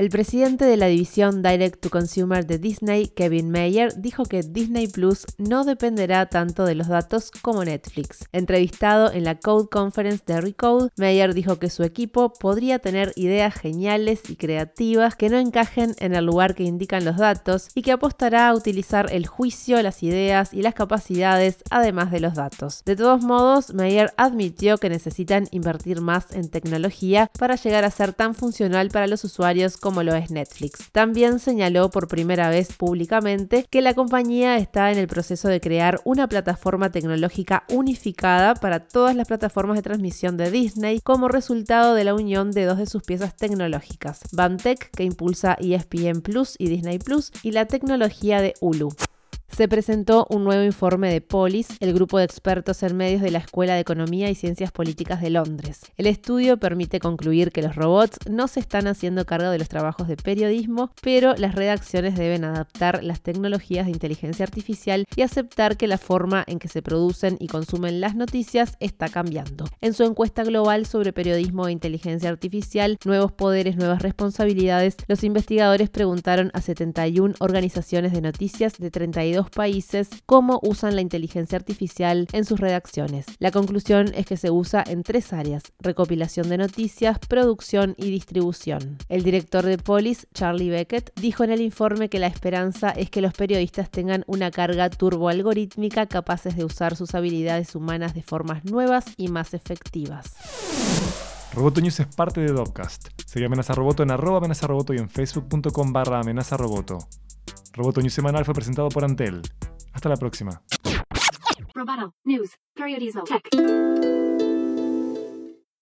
El presidente de la división Direct to Consumer de Disney, Kevin Mayer, dijo que Disney Plus no dependerá tanto de los datos como Netflix. Entrevistado en la Code Conference de Recode, Mayer dijo que su equipo podría tener ideas geniales y creativas que no encajen en el lugar que indican los datos y que apostará a utilizar el juicio, las ideas y las capacidades además de los datos. De todos modos, Mayer admitió que necesitan invertir más en tecnología para llegar a ser tan funcional para los usuarios como como lo es Netflix. También señaló por primera vez públicamente que la compañía está en el proceso de crear una plataforma tecnológica unificada para todas las plataformas de transmisión de Disney como resultado de la unión de dos de sus piezas tecnológicas, BAMTech, que impulsa ESPN Plus y Disney Plus, y la tecnología de Hulu se presentó un nuevo informe de Polis, el grupo de expertos en medios de la Escuela de Economía y Ciencias Políticas de Londres. El estudio permite concluir que los robots no se están haciendo cargo de los trabajos de periodismo, pero las redacciones deben adaptar las tecnologías de inteligencia artificial y aceptar que la forma en que se producen y consumen las noticias está cambiando. En su encuesta global sobre periodismo e inteligencia artificial, nuevos poderes, nuevas responsabilidades, los investigadores preguntaron a 71 organizaciones de noticias de 32 países cómo usan la inteligencia artificial en sus redacciones. La conclusión es que se usa en tres áreas, recopilación de noticias, producción y distribución. El director de Polis, Charlie Beckett, dijo en el informe que la esperanza es que los periodistas tengan una carga turboalgorítmica capaces de usar sus habilidades humanas de formas nuevas y más efectivas. Roboto News es parte de Dopcast. Sigue Amenaza Roboto en arroba amenaza roboto y en facebook.com barra amenaza roboto. Roboto News semanal fue presentado por Antel. Hasta la próxima. Roboto News.